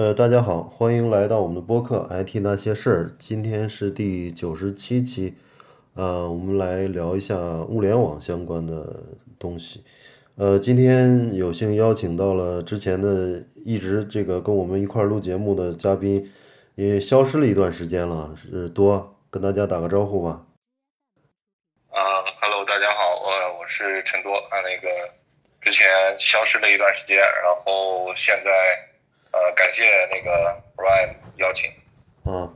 呃，大家好，欢迎来到我们的播客《IT 那些事儿》，今天是第九十七期，呃，我们来聊一下物联网相关的东西。呃，今天有幸邀请到了之前的一直这个跟我们一块儿录节目的嘉宾，也消失了一段时间了，是多跟大家打个招呼吧。啊哈喽，大家好，我我是陈多啊，那个之前消失了一段时间，然后现在呃感谢那个 Ryan 邀请。啊，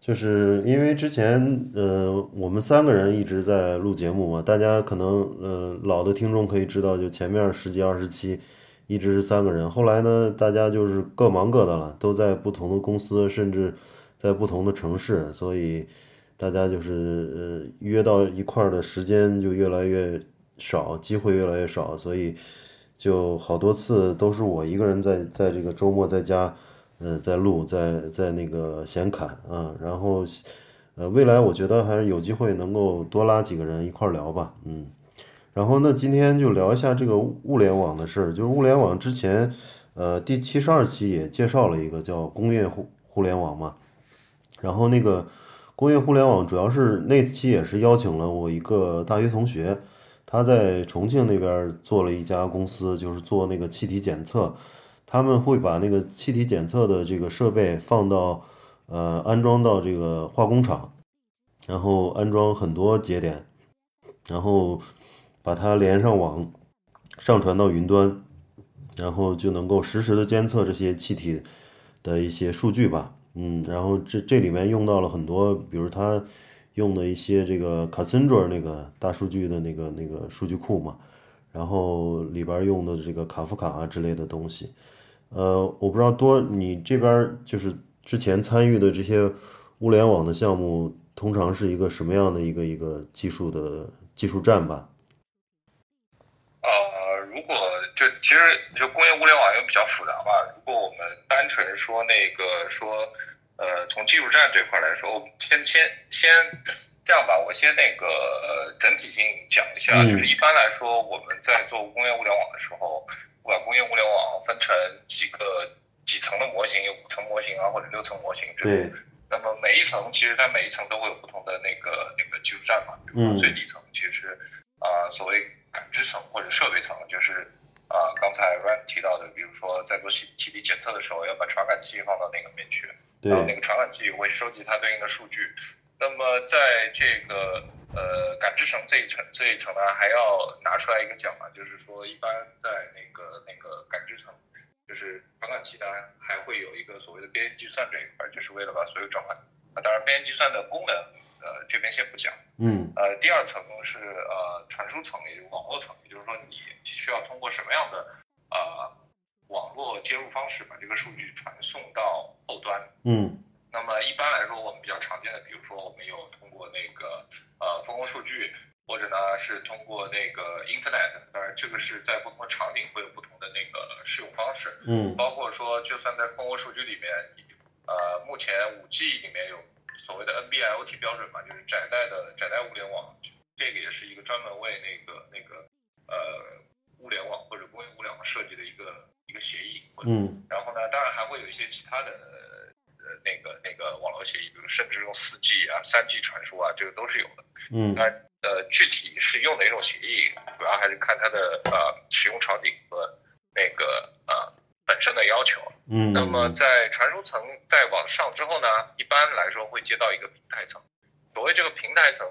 就是因为之前呃我们三个人一直在录节目嘛，大家可能呃老的听众可以知道，就前面十几二十期一直是三个人，后来呢大家就是各忙各的了，都在不同的公司，甚至在不同的城市，所以大家就是呃约到一块儿的时间就越来越少，机会越来越少，所以就好多次都是我一个人在在这个周末在家。呃，在录，在在那个闲侃啊，然后，呃，未来我觉得还是有机会能够多拉几个人一块聊吧，嗯，然后那今天就聊一下这个物联网的事儿，就是物联网之前，呃，第七十二期也介绍了一个叫工业互互联网嘛，然后那个工业互联网主要是那期也是邀请了我一个大学同学，他在重庆那边做了一家公司，就是做那个气体检测。他们会把那个气体检测的这个设备放到，呃，安装到这个化工厂，然后安装很多节点，然后把它连上网，上传到云端，然后就能够实时的监测这些气体的一些数据吧。嗯，然后这这里面用到了很多，比如他用的一些这个 Cassandra 那个大数据的那个那个数据库嘛，然后里边用的这个卡夫卡啊之类的东西。呃，我不知道多你这边就是之前参与的这些物联网的项目，通常是一个什么样的一个一个技术的技术站吧？呃，如果就其实就工业物联网又比较复杂吧。如果我们单纯说那个说，呃，从技术站这块来说，先先先这样吧，我先那个整体性讲一下，就是一般来说我们在做工业物联网的时候。把工业物联网分成几个几层的模型，有五层模型啊，或者六层模型这种。那么每一层其实它每一层都会有不同的那个那个技术站嘛。比如说最底层其实啊，所谓感知层或者设备层，就是啊刚才 Ryan 提到的，比如说在做气气体检测的时候，要把传感器放到那个面去，然后那个传感器会收集它对应的数据。那么在这个呃感知层这一层这一层呢，还要拿出来一个讲啊，就是说一般在那个那个感知层，就是传感器呢还会有一个所谓的边缘计算这一块，就是为了把所有转换。那当然边缘计算的功能，呃这边先不讲。嗯。呃第二层是呃传输层，也就是网络层，也就是说你需要通过什么样的呃网络接入方式把这个数据传送到后端。嗯。那么一般来说，我们比较常见的，比如说我们有通过那个呃蜂窝数据，或者呢是通过那个 Internet，当然这个是在不同的场景会有不同的那个使用方式。嗯。包括说，就算在蜂窝数据里面，呃，目前五 G 里面有所谓的 NB-IoT 标准嘛，就是窄带的窄带物联网，这个也是一个专门为那个那个呃物联网或者工业物联网设计的一个一个协议。嗯。然后呢，当然还会有一些其他的呃。那个那个网络协议，比如甚至用 4G 啊、3G 传输啊，这个都是有的。嗯，那呃具体是用哪种协议，主要还是看它的呃使用场景和那个呃本身的要求。嗯，那么在传输层再往上之后呢，一般来说会接到一个平台层。所谓这个平台层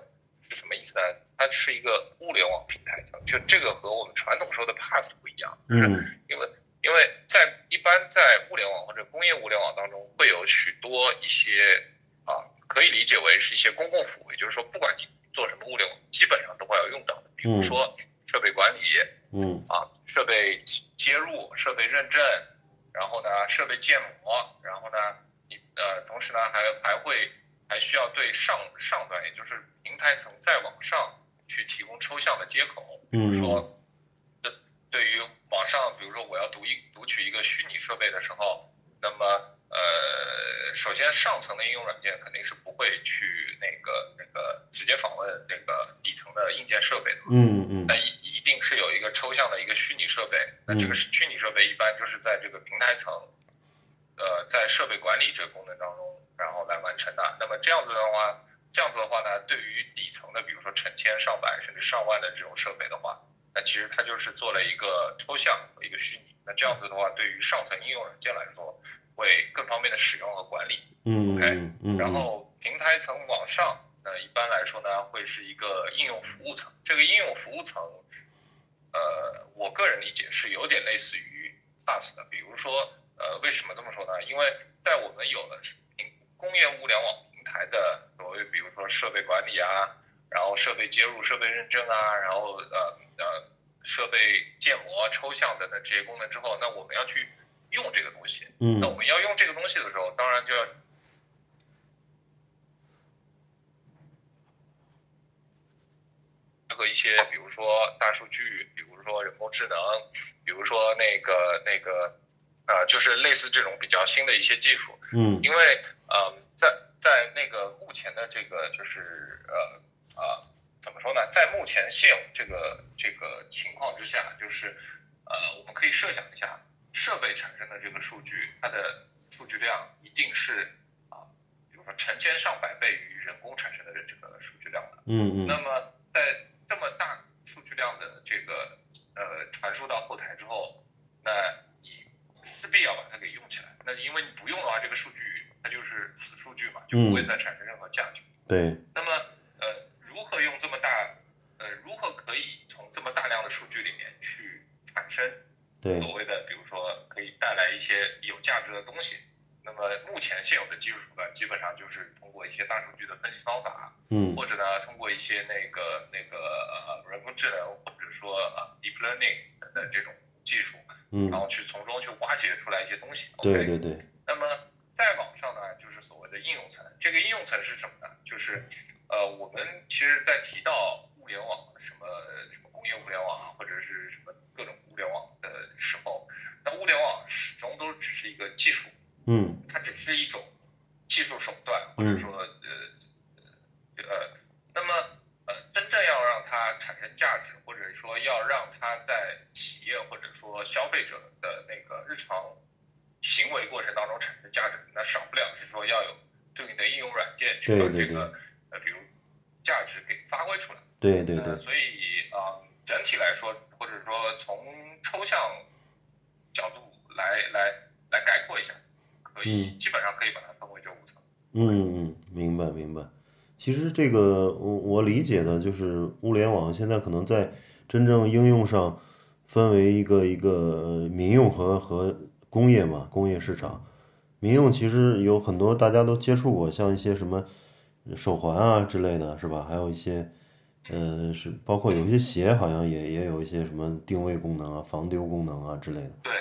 是什么意思呢？它是一个物联网平台层，就这个和我们传统说的 Pass 不一样。嗯，因为。因为在一般在物联网或者工业物联网当中，会有许多一些啊，可以理解为是一些公共服务，也就是说，不管你做什么物联网，基本上都会要用到的。比如说设备管理，嗯，啊，设备接入、设备认证，然后呢，设备建模，然后呢，你呃，同时呢，还还会还需要对上上端，也就是平台层再往上去提供抽象的接口，比如说。对于网上，比如说我要读一读取一个虚拟设备的时候，那么呃，首先上层的应用软件肯定是不会去那个那个直接访问那个底层的硬件设备的，嗯嗯，那一一定是有一个抽象的一个虚拟设备，那这个虚拟设备一般就是在这个平台层，呃，在设备管理这个功能当中，然后来完成的。那么这样子的话，这样子的话呢，对于底层的，比如说成千上百甚至上万的这种设备的话，那其实它就是做了一个抽象和一个虚拟。那这样子的话，对于上层应用软件来说，会更方便的使用和管理。嗯 OK，然后平台层往上，那一般来说呢，会是一个应用服务层。这个应用服务层，呃，我个人理解是有点类似于 PaaS 的。比如说，呃，为什么这么说呢？因为在我们有了平工业物联网平台的所谓，比如说设备管理啊，然后设备接入、设备认证啊，然后呃呃设备建模、抽象等等这些功能之后，那我们要去用这个东西。嗯。那我们要用这个东西的时候，当然就要和一些，比如说大数据，比如说人工智能，比如说那个那个，呃，就是类似这种比较新的一些技术，嗯。因为呃，在在那个目前的这个就是呃呃怎么说呢，在目前现有这个这个情况之下，就是呃我们可以设想一下，设备产生的这个数据，它的数据量一定是啊、比如说成千上百倍于人工产生的这个数据量的。嗯嗯那么在这么大数据量的这个呃传输到后台之后，那你势必要把它给用起来。那因为你不用的话，这个数据它就是死数据嘛，就不会再产生任何价值。对，那么呃，如何用这么大呃，如何可以从这么大量的数据里面去产生对所谓的，比如说可以带来一些有价值的东西？那么目前现有的技术手段基本上就是通过一些大数据的分析方法，嗯或者呢，通过一些那个那个呃人工智能或者说呃 deep learning 的这种技术，嗯然后去从中去挖掘出来一些东西。对对对，那么再往上呢，就是所谓的应用层。这个应用层是什么呢？就是呃，我们其实在提到物联网什么什么工业物联网啊，或者是什么各种物联网的时候，那物联网始终都只是一个技术，嗯它只是一种技术手段，或者说呃呃呃，那么呃，真正要让它产生价值，或者说要让它在企业或者说消费者的那个日常行为过程当中产生价值，那少不了是说要有对应的应用软件去把这个呃比如价值给发挥出来。对对对呃，，所以啊、呃整体来说，或者说从抽象角度来来来概括一下，可以、嗯基本上可以把它分为这五层。嗯嗯，明白明白。其实这个我我理解的就是物联网现在可能在真正应用上分为一个一个呃民用和和工业嘛，工业市场。民用其实有很多大家都接触过，像一些什么手环啊之类的，是吧？还有一些呃是包括有一些鞋好像也也有一些什么定位功能啊、防丢功能啊之类的对，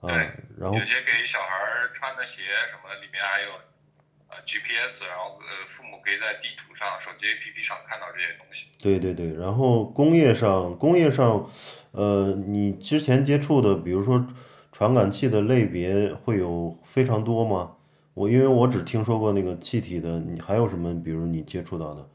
啊。对然后有些给小孩穿的鞋什么，里面还有呃 GPS，然后呃父母可以在地图上、手机 APP 上看到这些东西。对对对，然后工业上，工业上，呃，你之前接触的，比如说传感器的类别会有非常多吗？我因为我只听说过那个气体的，你还有什么？比如你接触到的？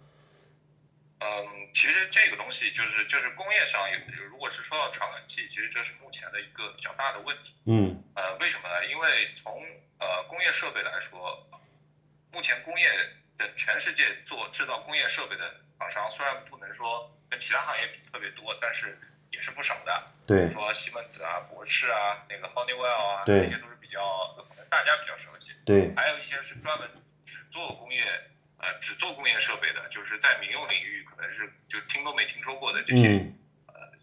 嗯，其实这个东西就是就是工业上有，如果是说到传感器，其实这是目前的一个比较大的问题。嗯呃，为什么呢？因为从呃工业设备来说，目前工业的全世界做制造工业设备的厂商，虽然不能说跟其他行业比特别多，但是也是不少的。比对如说西门子啊、博士啊、那个 Honeywell 啊，对这些都是比较可能大家比较熟悉。对，还有一些是专门只做工业呃只做工业设备的，就是在民用领域可能是就听都没听说过的这些，嗯。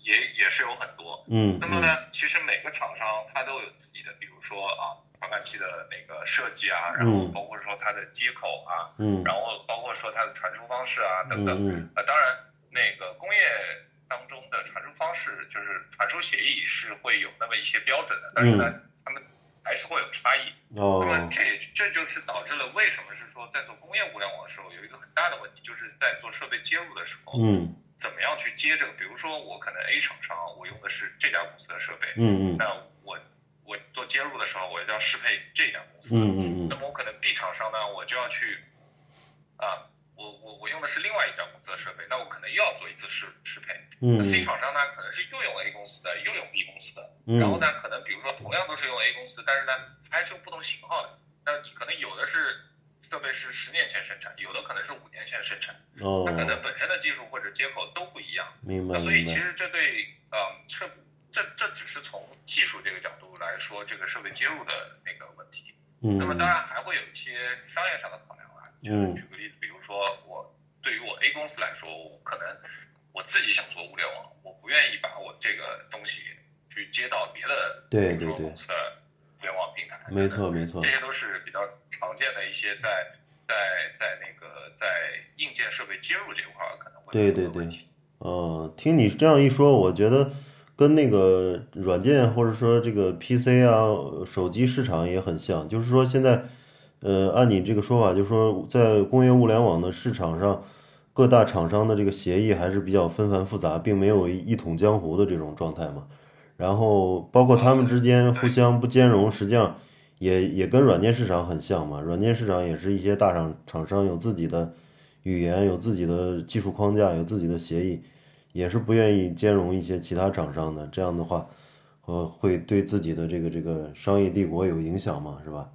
也也是有很多。那么呢，其实每个厂商它都有自己的，比如说啊，传感器的那个设计啊，然后嗯。包括说它的接口啊，嗯。然后包括说它的传输方式啊等等。嗯嗯。呃，当然，那个工业当中的传输方式，就是传输协议是会有那么一些标准的，但是呢，还是会有差异。那么这也这就是导致了为什么是说在做工业物联网的时候有一个很大的问题，就是在做设备接入的时候，嗯怎么样去接这个？比如说我可能 A 厂商我用的是这家公司的设备，嗯嗯那我我做接入的时候，我就要适配这家公司。嗯嗯那么我可能 B 厂商呢，我就要去啊，我我我用的是另外一家公司的设备，那我可能又要做一次适适配。嗯那 C 厂商呢，可能是又用 A 公司的，又用 B 公司的，嗯然后呢，可能比如说同样都是用 A 公司，但是呢，它还是用不同型号的。那你可能有的是设备是十年前生产，有的可能是五年前生产，哦它，可能本身的技术或者接口都不一样。明白那所以，其实这对呃设这这只是从技术这个角度来说，这个设备接入的那个问题。嗯那么当然还会有一些商业上的考量啊。就是嗯举个例子，比如说我对于我 A 公司来说，我可能我自己想做物联网，我不愿意把我这个东西去接到别的对对对公司的互联网平台。没错没错这，些都是比较常见的一些在在在那个在硬件设备接入这块儿可能会有对对对的问题。哦，听你这样一说，我觉得跟那个软件或者说这个 PC 啊、手机市场也很像，就是说现在，呃，按你这个说法，就是说在工业物联网的市场上，各大厂商的这个协议还是比较纷繁复杂，并没有一一统江湖的这种状态嘛。然后包括他们之间互相不兼容，实际上也也跟软件市场很像嘛。软件市场也是一些大厂厂商有自己的语言，有自己的技术框架，有自己的协议，也是不愿意兼容一些其他厂商的。这样的话，呃，会对自己的这个这个商业帝国有影响嘛，是吧？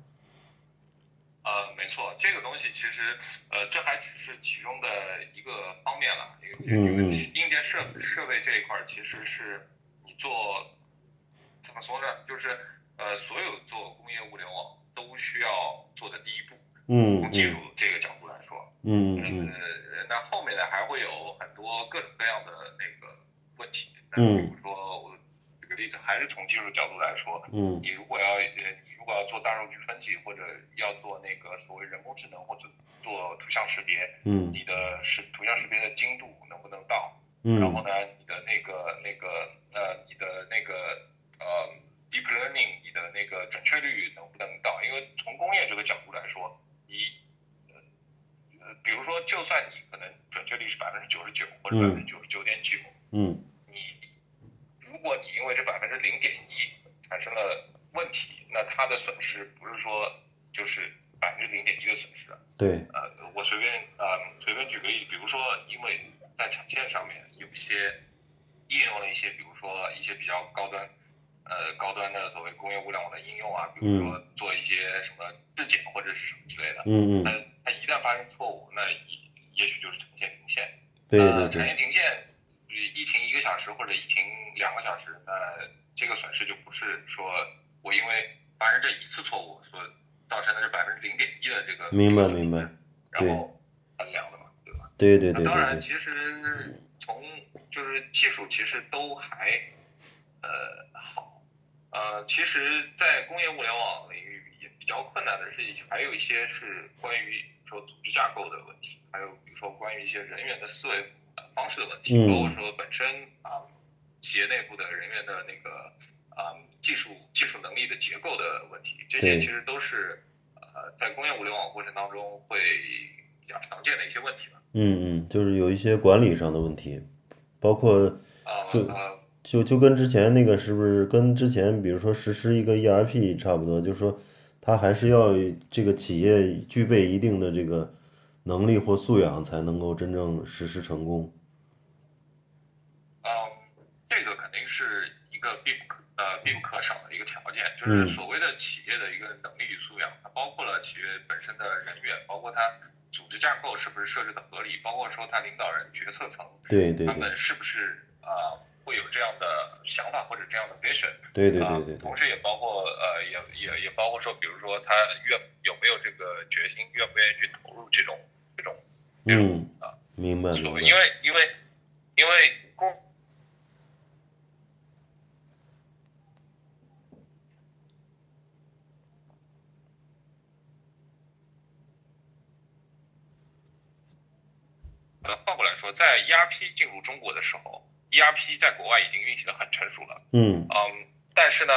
呃，没错，这个东西其实，呃，这还只是其中的一个方面了。因为嗯嗯硬件设设备这一块儿，其实是你做怎么说呢？就是呃，所有做工业物联网都需要做的第一步，嗯从技术嗯这个角度来说，嗯嗯呃，那后面呢还会有很多各种各样的那个问题。那嗯还是从技术角度来说，嗯你如果要呃，你如果要做大数据分析，或者要做那个所谓人工智能，或者做图像识别，嗯你的识图像识别的精度能不能到？嗯然后呢，你的那个那个呃，你的那个呃 deep learning，你的那个准确率能不能到？因为从工业这个角度来说，你呃呃，比如说，就算你可能准确率是百分之九十九或者百分之九十九点九，嗯你如果你因为这百分之零点一产生了问题，那它的损失不是说就是百分之零点一的损失。对，呃，我随便呃随便举个例子，比如说因为在产线上面有一些应用了一些，比如说一些比较高端呃高端的所谓工业物联网的应用啊，比如说做一些什么质检或者是什么之类的，嗯那嗯它一旦发生错误，那也也许就是产线停线。对呃，对。产业对，停线，呃一停一个小时或者一停两个小时，那这个损失就不是说我因为发生这一次错误所造成的这百分之零点一的这个明白明白，然后衡量的嘛，对吧？对对对那当然，对对，其实从就是技术其实都还呃好，呃，其实，在工业物联网领域也比较困难的是，还有一些是关于说组织架构的问题，还有比如说关于一些人员的思维呃方式的问题，嗯包括说本身啊、企业内部的人员的那个啊、技术技术能力的结构的问题，这些其实都是呃在工业物联网过程当中会比较常见的一些问题吧。嗯嗯，就是有一些管理上的问题，包括啊就呃就就跟之前那个是不是跟之前比如说实施一个 ERP 差不多，就是说它还是要这个企业具备一定的这个能力或素养，才能够真正实施成功。嗯，这个肯定是一个必不必不可少的一个条件，就是嗯。所谓的企业的一个能力与素养，它包括了企业本身的人员，包括它组织架构是不是设置的合理，包括说它领导人、决策层他对对他们是不是啊、呃会有这样的想法或者这样的 vision，对对啊对对。对同时也包括呃也也也包括说，比如说他愿有没有这个决心，愿不愿意去投入这种这种这种嗯啊，明白明白。因。为因为因为公呃，换过来说，在 ERP 进入中国的时候，ERP 在国外已经运行的很成熟了。嗯嗯，但是呢，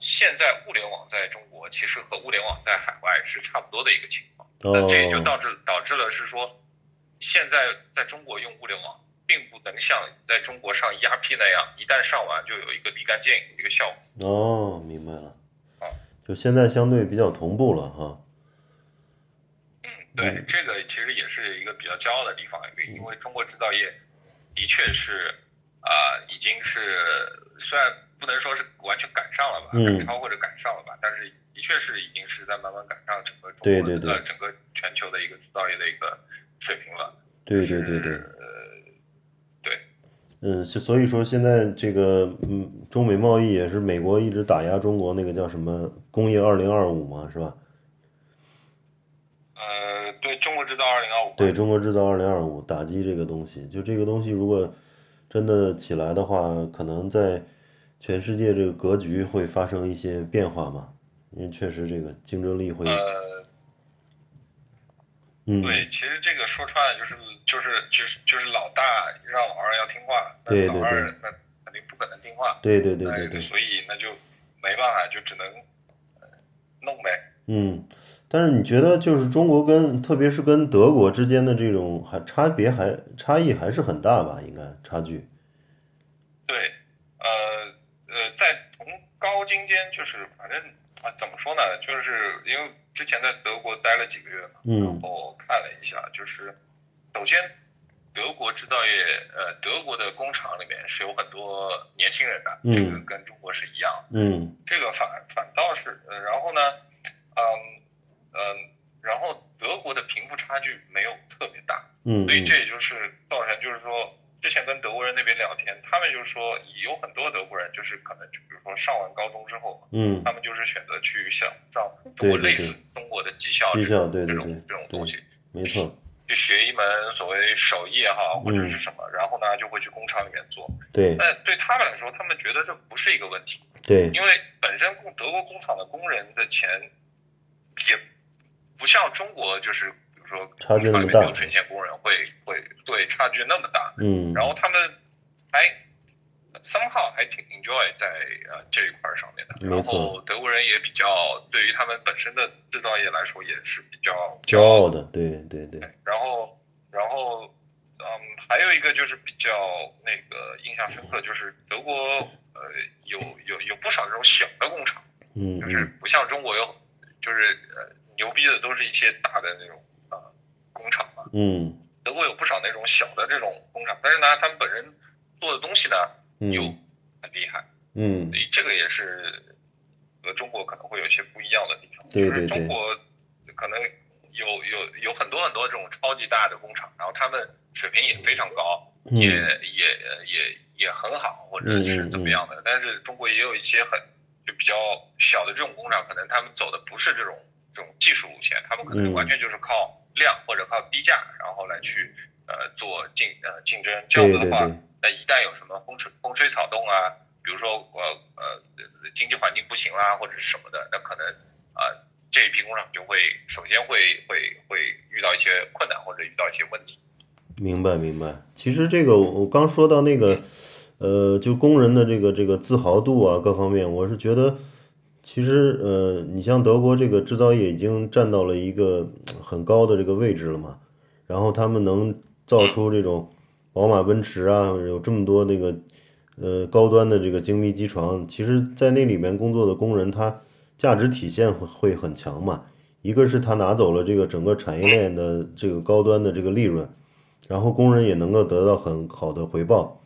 现在物联网在中国其实和物联网在海外是差不多的一个情况。那这也就哦导致导致了是说，现在在中国用物联网，并不能像在中国上 ERP 那样，一旦上完就有一个立竿见影的一个效果。哦，明白了啊。就现在相对比较同步了哈。对，嗯这个其实也是一个比较骄傲的地方，因为中国制造业的确是啊、已经是虽然不能说是完全赶上了吧，嗯赶超或者赶上了吧，但是的确是已经是在慢慢赶上整个中对对对国呃整个全球的一个制造业的一个水平了。对对对对，呃，对，嗯，所所以说现在这个嗯，中美贸易也是美国一直打压中国那个叫什么工业二零二五嘛，是吧？呃，对中国制造二零二五，对中国制造二零二五打击这个东西，就这个东西如果真的起来的话，可能在全世界这个格局会发生一些变化嘛，因为确实这个竞争力会，呃，嗯，对，其实这个说穿了就是就是就是就是老大让老二要听话，那对对老二对。那肯定不可能听话，对对对对呃对，所以那就没办法，就只能呃弄呗。嗯，但是你觉得就是中国跟特别是跟德国之间的这种还差别还差异还是很大吧？应该差距，对，呃呃，在从高精尖就是反正啊怎么说呢，就是因为之前在德国待了几个月嘛，嗯。然后看了一下，就是首先德国制造业，呃，德国的工厂里面是有很多年轻人的，嗯。这个跟中国是一样，嗯。这个反反倒是，呃，然后呢，嗯嗯，然后德国的贫富差距没有特别大，嗯所以这嗯也就是造成，就是说，之前跟德国人那边聊天，他们就是说，有很多德国人就是可能就比如说上完高中之后，嗯，他们就是选择去想上中国类似中国的技校技这种校对这种这种东西，没错，去学一门所谓手艺也好，或者嗯是什么，然后呢就会去工厂里面做。对但对他们来说，他们觉得这不是一个问题，对，因为本身工德国工厂的工人的钱也不像中国，就是比如说差距那么大工厂里面流水线工人会会对差距那么大，嗯，然后他们还 somehow 还挺 enjoy 在呃这一块儿上面的，然后德国人也比较对于他们本身的制造业来说也是比较骄傲的，对对。对，然后，然后，嗯，还有一个就是比较那个印象深刻，就是德国呃有有有不少这种小的工厂，嗯就是嗯。不像中国有，就是呃牛逼的都是一些大的那种啊、呃工厂嘛，嗯德国有不少那种小的这种工厂，但是呢，他们本人做的东西呢又嗯很厉害，嗯所以这个也是和中国可能会有一些不一样的地方。对对对就是中国可能有有有很多很多这种超级大的工厂，然后他们水平也非常高，嗯也也也也很好，或者是怎么样的。但是中国也有一些很就比较小的这种工厂，可能他们走的不是这种这种技术路线，他们可能嗯完全就是靠量或者靠低价，然后来去呃做竞呃竞争。这样子的话，那一旦有什么风吹风吹草动啊，比如说呃呃经济环境不行啦，或者是什么的，那可能啊、呃这一批工厂就会首先会会会遇到一些困难或者遇到一些问题。明白明白。其实这个我我刚说到那个，呃，就工人的这个这个自豪度啊，各方面，我是觉得，其实呃，你像德国这个制造业已经占到了一个很高的这个位置了嘛，然后他们能造出这种宝马、奔驰啊，有这么多那个呃高端的这个精密机床，其实在那里面工作的工人，他价值体现会会很强嘛。一个是他拿走了这个整个产业链的这个高端的这个利润，然后工人也能够得到很好的回报。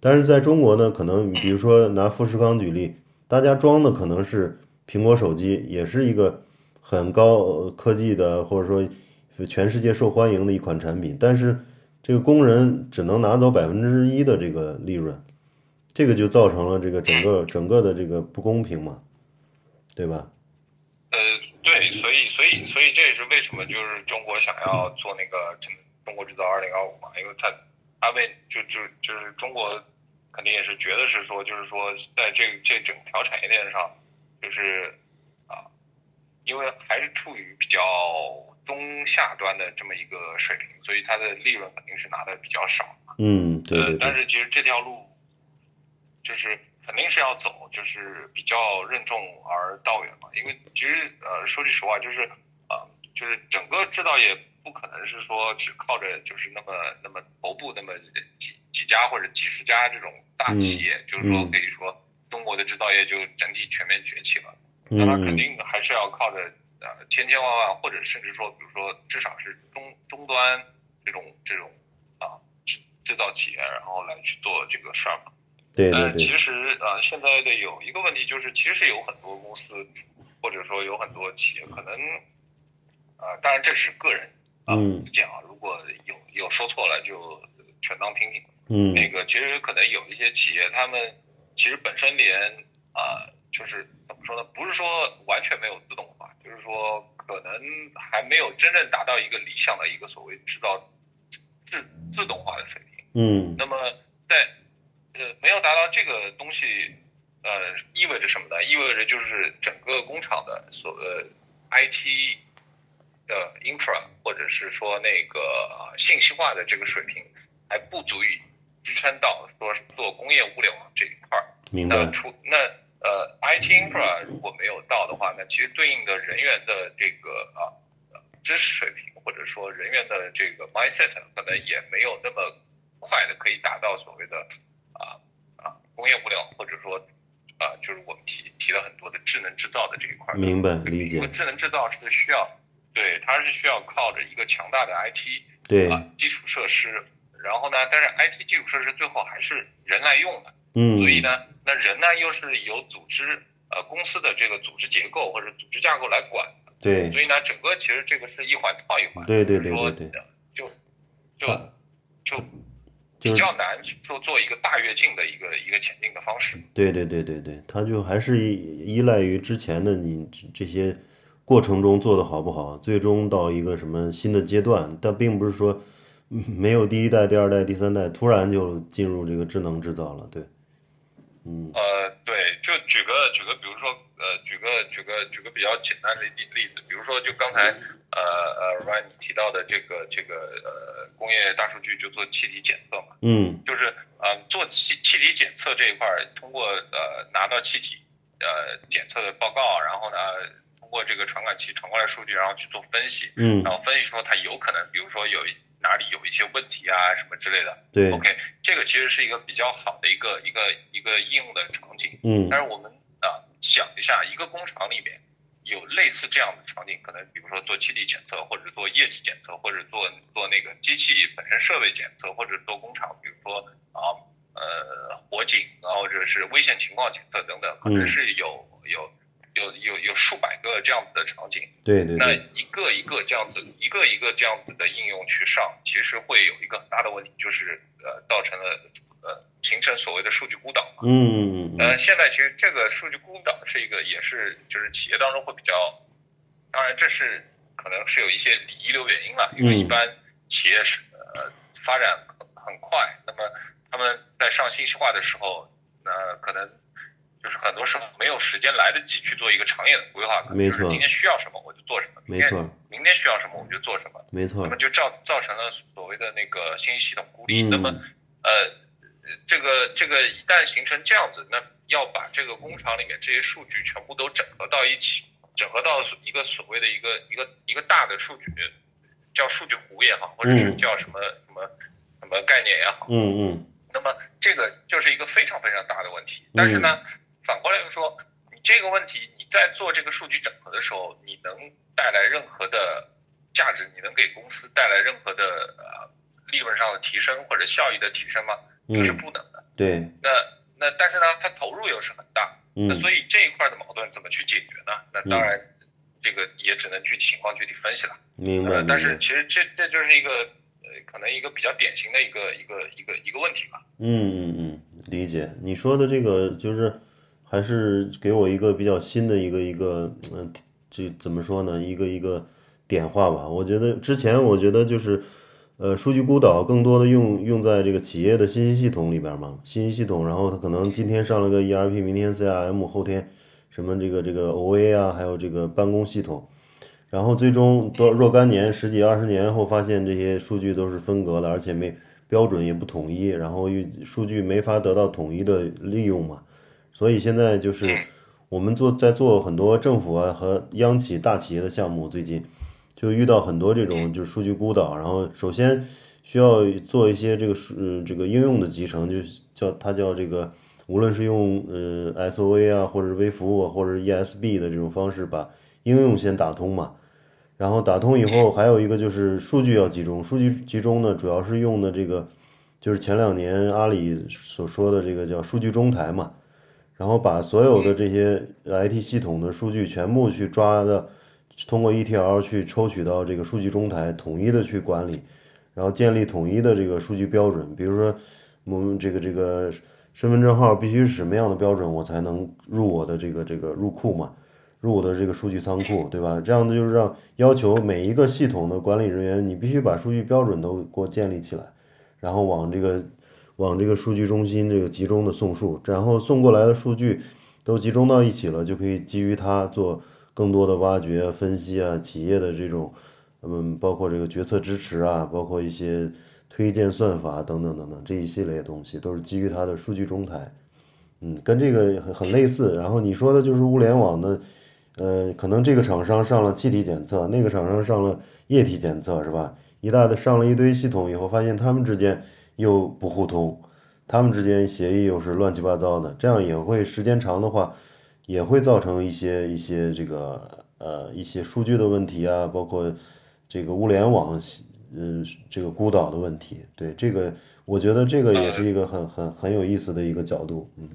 但是在中国呢，可能比如说拿富士康举例，大家装的可能是苹果手机，也是一个很高呃科技的，或者说全世界受欢迎的一款产品，但是这个工人只能拿走百分之一的这个利润，这个就造成了这个整个整个的这个不公平嘛，对吧？呃，对，所以所以所以这也是为什么就是中国想要做那个中中国制造二零二五嘛，因为他他为就就就是中国肯定也是觉得是说就是说在这这整条产业链上，就是啊，因为还是处于比较中下端的这么一个水平，所以它的利润肯定是拿的比较少。嗯，对对呃，但，是其实这条路就是肯定是要走，就是比较任重而道远嘛。因为其实呃，说句实话，就是啊、呃就是整个制造业不可能是说只靠着就是那么那么头部那么几几家或者几十家这种大企业，就是说嗯可以说中国的制造业就整体全面崛起了。那它肯嗯定还是要靠着呃千千万万，或者甚至说，比如说至少是中终端这种这种啊制制造企业，然后来去做这个事儿嘛。对对对，但其实呃现在的有一个问题就是，其实有很多公司或者说有很多企业可能啊，当然这是个人啊嗯意见啊，如果有有说错了就全当听听。嗯那个其实可能有一些企业，他们其实本身连啊、就是怎么说呢？不是说完全没有自动化，就是说可能还没有真正达到一个理想的一个所谓制造自自动化的水平。嗯那么在呃没有达到这个东西，呃，意味着什么呢？意味着就是整个工厂的所呃 IT 的 infra 或者是说那个呃信息化的这个水平还不足以支撑到说做工业物联网这一块儿。明白那除那呃 IT infra 如果没有到的话，那其实对应的人员的这个啊呃知识水平或者说人员的这个 mindset 可能也没有那么快的可以达到所谓的啊啊工业物联网或者说啊就是我们提提了很多的智能制造的这一块儿。明白理解智能制造是需要对它是需要靠着一个强大的 IT 对。啊基础设施，然后呢，但是 IT 基础设施最后还是人来用的。嗯。所以呢，那人呢又是由组织呃公司的这个组织结构或者组织架构来管，对。所以呢，整个其实这个是一环套一环，对对对对对。就就。就就比较难说做一个大跃进的一个一个前进的方式。对对对对对，它就还是依依赖于之前的你这这些过程中做的好不好，最终到一个什么新的阶段，但并不是说嗯没有第一代、第二代、第三代，突然就进入这个智能制造了，对，嗯。呃，对，就举个举个，比如说呃，举个举个举个比较简单的例例子，比如说就刚才呃呃 Ryan 你提到的这个这个呃工业大数据就做气体检测嘛。嗯。就是呃做气气体检测这一块儿，通过呃拿到气体呃检测的报告，然后呢通过这个传感器传过来数据，然后去做分析，嗯然后分析说它有可能，比如说有哪里有一些问题啊什么之类的。对 OK，这个其实是一个比较好的一个一个一个应用的场景。嗯但是我们啊、想一下，一个工厂里面有类似这样的场景，可能比如说做气体检测，或者做液体检测，或者做做那个机器本身设备检测，或者做工厂，比如说啊呃火警啊，或者是危险情况检测等等，可能嗯是有有有有有数百个这样子的场景。那对对那，一个一个这样子，一个一个这样子的应用去上，其实会有一个很大的问题，就是呃造成了呃形成所谓的数据孤岛嘛。嗯嗯嗯呃，嗯现在其实这个数据孤岛是一个，也是就是企业当中会比较，当然这是可能是有一些遗留原因了，因为嗯一般企业是呃发展很很快，那么他们在上信息化的时候，那可能就是很多时候没有时间来得及去做一个长远的规划，就是今天需要什么我就做什么，明天没错。明天需要什么我就做什么，没错。那么，就造造成了所谓的那个信息系统孤立。嗯。那么，呃，这个这个一旦形成这样子，那要把这个工厂里面这些数据全部都整合到一起，整合到一个所谓的一个一个一个大的数据，叫数据湖也好，或者是嗯。叫什么什么什么概念也好，嗯嗯。那么这个就是一个非常非常大的问题。但是呢，反过来又说，你这个问题你在做这个数据整合的时候，你能带来任何的价值？你能给公司带来任何的呃利润上的提升或者效益的提升吗？这是嗯，不能的。对，那那但是呢，它投入又是很大。那嗯所以这一块的矛盾怎么去解决呢？那当然，这个也只能具体情况具体分析了。明白呃，但是，其实这这就是一个呃，可能一个比较典型的一个一个一个一个问题吧。嗯嗯嗯，理解。你说的这个就是，还是给我一个比较新的一个一个，嗯、这怎么说呢？一个一个点化吧。我觉得之前我觉得就是，呃，数据孤岛更多的用用在这个企业的信息系统里边嘛，信息系统，然后它可能今天上了个 ERP，明天 CRM，后天什么这个这个 OA 啊，还有这个办公系统。然后最终多若干年、十几二十年后，发现这些数据都是分隔了，而且没标准也不统一，然后又数据没法得到统一的利用嘛。所以现在就是我们做在做很多政府啊和央企大企业的项目，最近就遇到很多这种就是数据孤岛，然后首先需要做一些这个数呃这个应用的集成，就是叫它叫这个，无论是用呃 SOA 啊，或者是微服务啊，或者是 ESB 的这种方式把应用先打通嘛。然后打通以后，还有一个就是数据要集中。数据集中呢，主要是用的这个，就是前两年阿里所说的这个叫数据中台嘛。然后把所有的这些 IT 系统的数据全部去抓的，通过 ETL 去抽取到这个数据中台，统一的去管理，然后建立统一的这个数据标准。比如说，我们这个这个身份证号必须是什么样的标准，我才能入我的这个这个入库嘛，入我的这个数据仓库，对吧？这样的就是让要求每一个系统的管理人员，你必须把数据标准都给我建立起来，然后往这个。往这个数据中心这个集中的送数，然后送过来的数据都集中到一起了，就可以基于它做更多的挖掘、分析啊，企业的这种，嗯，包括这个决策支持啊，包括一些推荐算法等等等等这一系列东西，都是基于它的数据中台，嗯，跟这个很很类似。然后你说的就是物联网的，呃，可能这个厂商上了气体检测，那个厂商上了液体检测，是吧？一大的上了一堆系统以后，发现他们之间。又不互通，他们之间协议又是乱七八糟的，这样也会时间长的话，也会造成一些一些这个呃一些数据的问题啊，包括这个物联网嗯这个孤岛的问题。对这个，我觉得这个也是一个很很很有意思的一个角度。嗯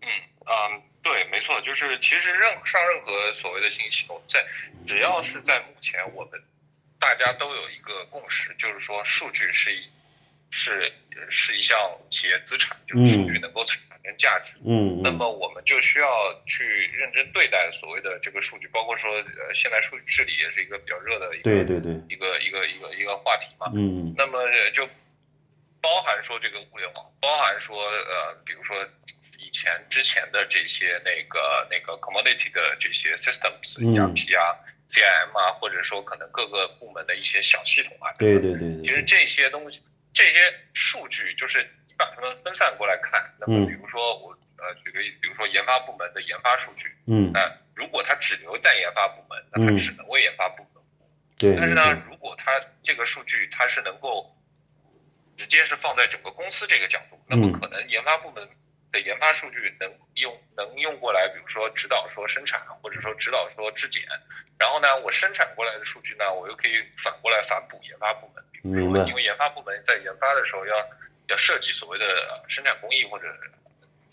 嗯啊，对，没错，就是其实任上任何所谓的新系统，在只要是在目前我们大家都有一个共识，就是说数据是一。是是一项企业资产，就是数据能够产生价值。嗯，那么我们就需要去认真对待所谓的这个数据，包括说呃，现在数据治理也是一个比较热的一个对对对一个一个一个一个话题嘛。嗯，那么就包含说这个物联网，包含说呃，比如说以前之前的这些那个那个 commodity 的这些 systems，ERP 啊。CIM 啊，或者说可能各个部门的一些小系统啊，对对对，其实这些东西。这些数据就是你把它们分散过来看，那么比如说我呃举个，比如说研发部门的研发数据，嗯，那如果它只留在研发部门，那它只能为研发部门服务。对。但是呢，如果它这个数据它是能够直接是放在整个公司这个角度，那么可能研发部门的研发数据能用能用过来，比如说指导说生产，或者说指导说质检。然后呢，我生产过来的数据呢，我又可以反过来反哺研发部门。明白。因为研发部门在研发的时候要要设计所谓的生产工艺或者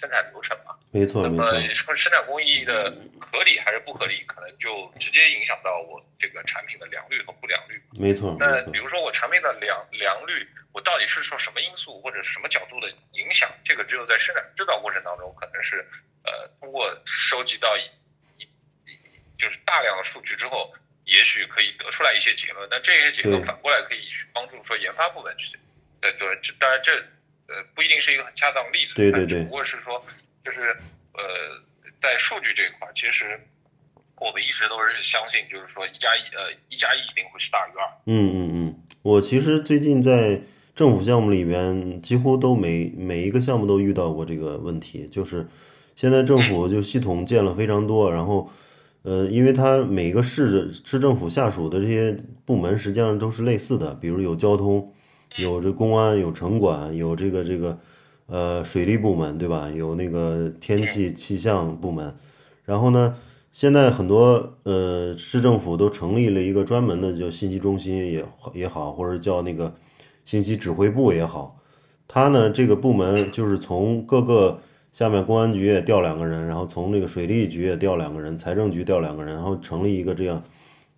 生产流程嘛。没错，没错。那么说生产工艺的合理还是不合理，可能就直接影响到我这个产品的良率和不良率。没错。那比如说我产品的良良率，我到底是受什么因素或者什么角度的影响？这个只有在生产制造过程当中，可能是呃通过收集到一。就是大量的数据之后，也许可以得出来一些结论。那这些结论反过来可以帮助说研发部门去，呃，对，这当然这呃不一定是一个很恰当的例子，对对对。不过是说，就是呃，在数据这一块，其实我们一直都是相信，就是说一加一呃一加一一定会是大于二。嗯嗯嗯，我其实最近在政府项目里边，几乎都每每一个项目都遇到过这个问题，就是现在政府就系统建了非常多，然后。呃，因为它每个市的市政府下属的这些部门实际上都是类似的，比如有交通，有这公安，有城管，有这个这个呃水利部门，对吧？有那个天气气象部门。然后呢，现在很多呃市政府都成立了一个专门的叫信息中心也也好，或者叫那个信息指挥部也好，他呢这个部门就是从各个。下面公安局也调两个人，然后从这个水利局也调两个人，财政局调两个人，然后成立一个这样，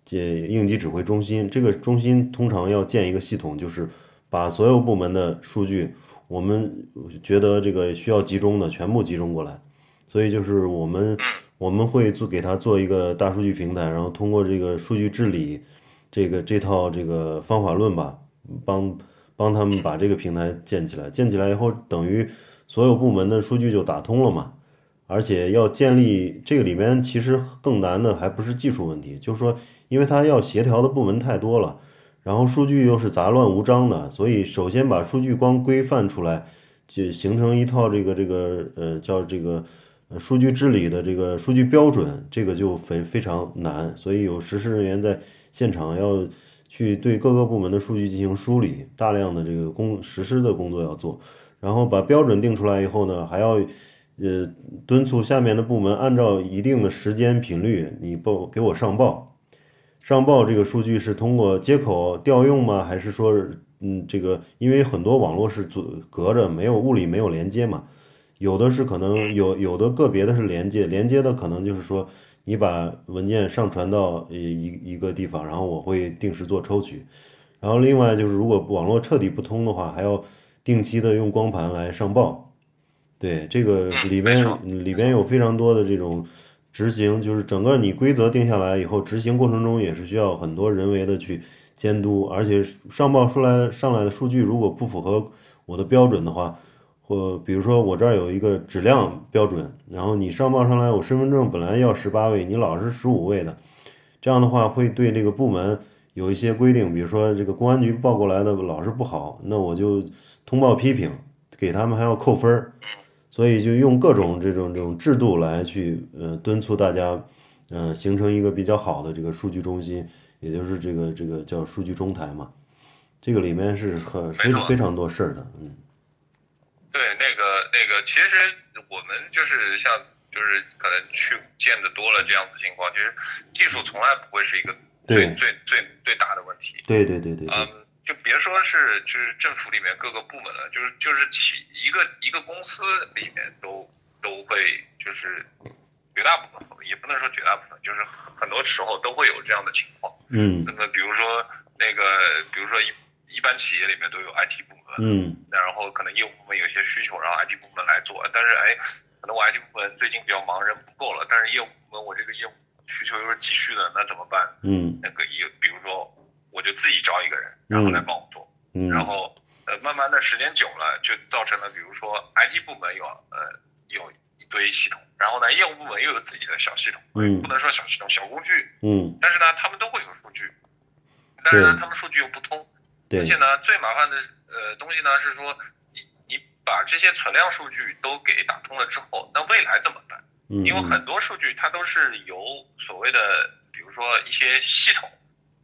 这应急指挥中心。这个中心通常要建一个系统，就是把所有部门的数据，我们觉得这个需要集中的全部集中过来。所以就是我们我们会做给他做一个大数据平台，然后通过这个数据治理这个这套这个方法论吧，帮帮他们把这个平台建起来。建起来以后，等于。所有部门的数据就打通了嘛，而且要建立这个里面其实更难的还不是技术问题，就是说，因为它要协调的部门太多了，然后数据又是杂乱无章的，所以首先把数据光规范出来，就形成一套这个这个呃叫这个呃数据治理的这个数据标准，这个就非非常难，所以有实施人员在现场要去对各个部门的数据进行梳理，大量的这个工实施的工作要做。然后把标准定出来以后呢，还要，呃，敦促下面的部门按照一定的时间频率，你报给我上报。上报这个数据是通过接口调用吗？还是说，嗯，这个因为很多网络是阻隔着，没有物理没有连接嘛？有的是可能有有的个别的是连接，连接的可能就是说你把文件上传到一一个地方，然后我会定时做抽取。然后另外就是如果网络彻底不通的话，还要定期的用光盘来上报。对，这个里边里边有非常多的这种执行，就是整个你规则定下来以后，执行过程中也是需要很多人为的去监督，而且上报出来上来的数据如果不符合我的标准的话。或比如说我这儿有一个质量标准，然后你上报上来，我身份证本来要十八位，你老是十五位的，这样的话会对这个部门有一些规定，比如说这个公安局报过来的老是不好，那我就通报批评，给他们还要扣分儿，所以就用各种这种这种制度来去呃敦促大家，嗯，形成一个比较好的这个数据中心，也就是这个这个叫数据中台嘛，这个里面是可非非常多事儿的，嗯。对，那个那个，其实我们就是像，就是可能去见的多了这样子情况，其实技术从来不会是一个最最最最大的问题。对对对对。嗯，就别说是就是政府里面各个部门了，就是就是企一个一个公司里面都都会就是绝大部分也不能说绝大部分，就是很多时候都会有这样的情况。嗯。那么比如说那个，比如说一。一般企业里面都有 IT 部门，嗯，然后可能业务部门有些需求，然后 IT 部门来做。但是哎，可能我 IT 部门最近比较忙，人不够了。但是业务部门我这个业务需求又是急需的，那怎么办？嗯，那个也，比如说我就自己招一个人，然后来帮我做。嗯，然后呃，慢慢的时间久了，就造成了，比如说 IT 部门有呃有一堆系统，然后呢，业务部门又有自己的小系统，嗯，不能说小系统，小工具，嗯，但是呢，他们都会有数据，但是呢，他们数据又不通。对而且呢，最麻烦的呃东西呢是说，你你把这些存量数据都给打通了之后，那未来怎么办？因为很多数据它都是由所谓的，比如说一些系统，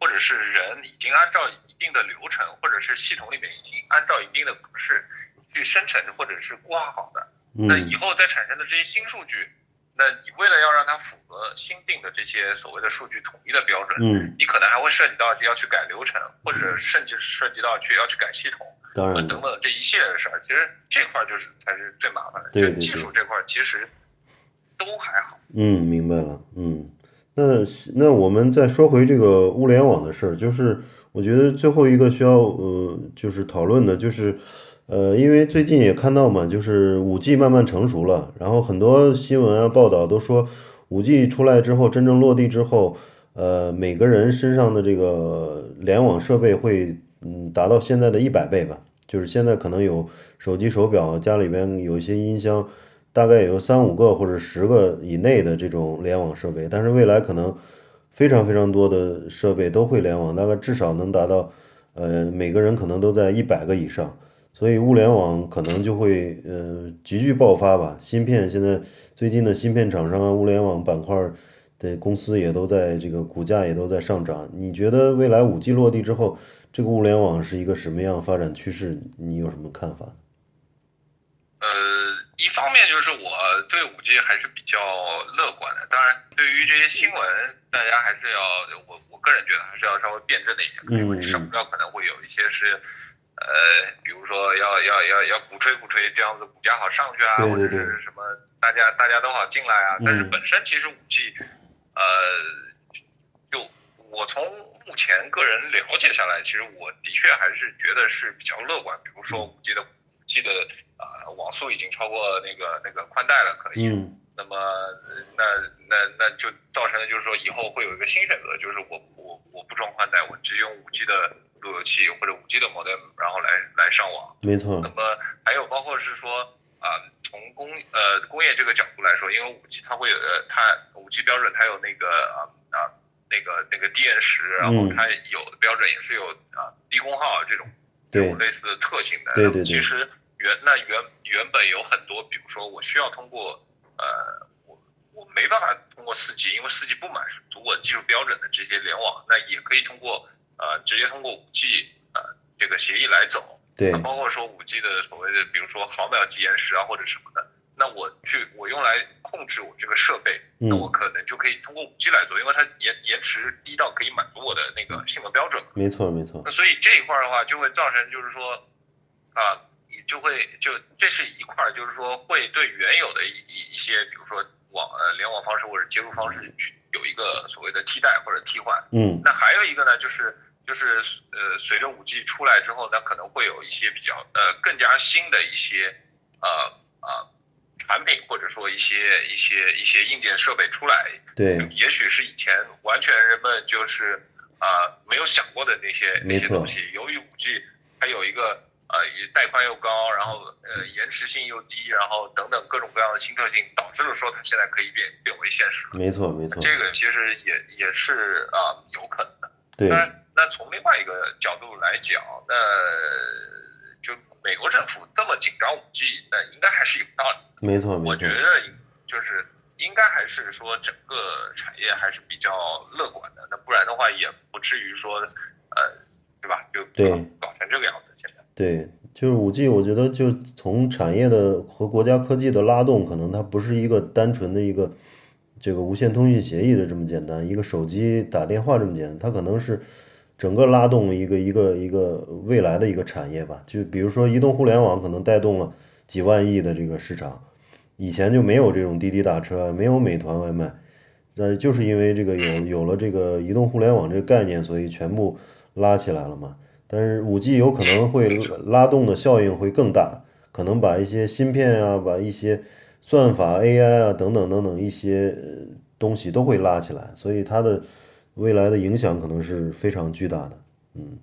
或者是人已经按照一定的流程，或者是系统里面已经按照一定的格式去生成或者是挂好的。那以后再产生的这些新数据。那你为了要让它符合新定的这些所谓的数据统一的标准，嗯，你可能还会涉及到要去改流程，或者甚至涉及到去要去改系统，当然等等这一系列的事儿。其实这块就是才是最麻烦的，对对对，技术这块其实都还好。嗯，明白了。嗯，那那我们再说回这个物联网的事儿，就是我觉得最后一个需要呃就是讨论的就是。呃，因为最近也看到嘛，就是五 G 慢慢成熟了，然后很多新闻啊报道都说，五 G 出来之后，真正落地之后，呃，每个人身上的这个联网设备会嗯达到现在的一百倍吧，就是现在可能有手机、手表，家里边有一些音箱，大概有三五个或者十个以内的这种联网设备，但是未来可能非常非常多的设备都会联网，大概至少能达到，呃，每个人可能都在一百个以上。所以物联网可能就会呃急剧爆发吧。芯片现在最近的芯片厂商啊，物联网板块的公司也都在这个股价也都在上涨。你觉得未来五 G 落地之后，这个物联网是一个什么样发展趋势？你有什么看法？方面就是我对五 G 还是比较乐观的。当然，对于这些新闻，大家还是要我我个人觉得还是要稍微辩证的一些，因为省掉可能会有一些是。呃，比如说要要要要鼓吹鼓吹，这样子股价好上去啊，或者是什么，大家大家都好进来啊。但是本身其实五 G，呃，就我从目前个人了解下来，其实我的确还是觉得是比较乐观。比如说五 G 的五 G 的啊网速已经超过那个那个宽带了，可以。那么那那那就造成了就是说以后会有一个新选择，就是我我我不装宽带，我直接用五 G 的。路由器或者五 G 的 modem，然后来来上网，没错。那么还有包括是说啊，从工呃工业这个角度来说，因为五 G 它会有呃它五 G 标准它有那个啊啊那个那个低延时，然后它有的标准也是有啊低功耗这种这种类似的特性的。对对对。其实原那原原本有很多，比如说我需要通过呃我我没办法通过四 G，因为四 G 不满足我技术标准的这些联网，那也可以通过。呃，直接通过五 G 呃这个协议来走，对，包括说五 G 的所谓的，比如说毫秒级延时啊或者什么的，那我去我用来控制我这个设备，那我可能就可以通过五 G 来做，因为它延延迟低到可以满足我的那个性能标准。没错没错。那所以这一块的话，就会造成就是说，啊，就会就这是一块儿，就是说会对原有的一一一些，比如说网呃联网方式或者接入方式去有一个所谓的替代或者替换。嗯那还有一个呢，就是就是呃，随着五 G 出来之后，那可能会有一些比较呃更加新的一些呃呃产品，或者说一些一些一些硬件设备出来，对也许是以前完全人们就是啊、呃没有想过的那些那些东西。由于五 G 它有一个呃带宽又高，然后呃延迟性又低，然后等等各种各样的新特性，导致了说它现在可以变变为现实了。没错没错，这个其实也也是啊、有可能的。对那那从另外一个角度来讲，那就美国政府这么紧张五 G，那应该还是有道理。没错没错我觉，得就是应该还是说整个产业还是比较乐观的，那不然的话也不至于说呃，对吧？就对搞成这个样子。对，就是五 G，我觉得就从产业的和国家科技的拉动，可能它不是一个单纯的一个这个无线通讯协议的这么简单，一个手机打电话这么简单，它可能是整个拉动一个一个一个未来的一个产业吧。就比如说移动互联网，可能带动了几万亿的这个市场，以前就没有这种滴滴打车，没有美团外卖，呃，就是因为这个有有了这个移动互联网这个概念，所以全部拉起来了嘛。但是五 G 有可能会拉动的效应会更大，可能把一些芯片啊，把一些算法、AI 啊等等等等一些呃东西都会拉起来，所以它的未来的影响可能是非常巨大的。嗯，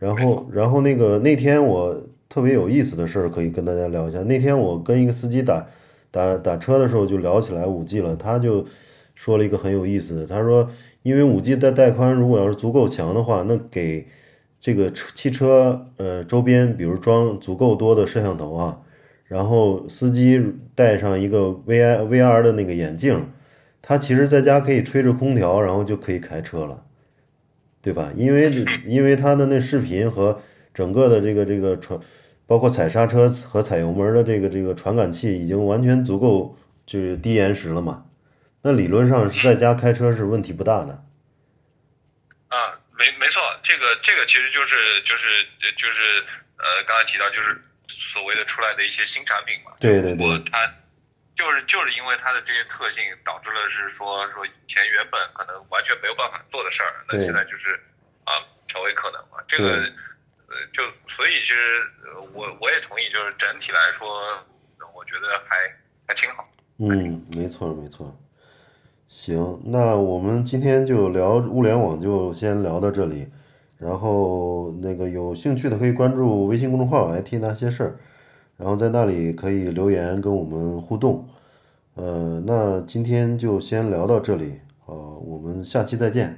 然后然后那个那天我特别有意思的事儿可以跟大家聊一下。那天我跟一个司机打打打车的时候就聊起来五 G 了，他就说了一个很有意思的，他说因为五 G 的带宽如果要是足够强的话，那给这个车汽车呃周边，比如装足够多的摄像头啊，然后司机戴上一个 VI VR 的那个眼镜，他其实在家可以吹着空调，然后就可以开车了，对吧？因为因为他的那视频和整个的这个这个传，包括踩刹车和踩油门的这个这个传感器已经完全足够就是低延时了嘛，那理论上是在家开车是问题不大的。啊，没没错，这个这个其实就是就是呃就是呃，刚才提到就是所谓的出来的一些新产品嘛。对对对我它就是就是因为它的这些特性，导致了是说说以前原本可能完全没有办法做的事儿，那现在就是啊成为可能嘛。这个呃就所以其实呃我我也同意，就是整体来说，呃我觉得还还挺好。嗯，没错没错。行，那我们今天就聊物联网，就先聊到这里。然后那个有兴趣的可以关注微信公众号 “IT 那些事儿”，然后在那里可以留言跟我们互动。呃，那今天就先聊到这里，呃，我们下期再见。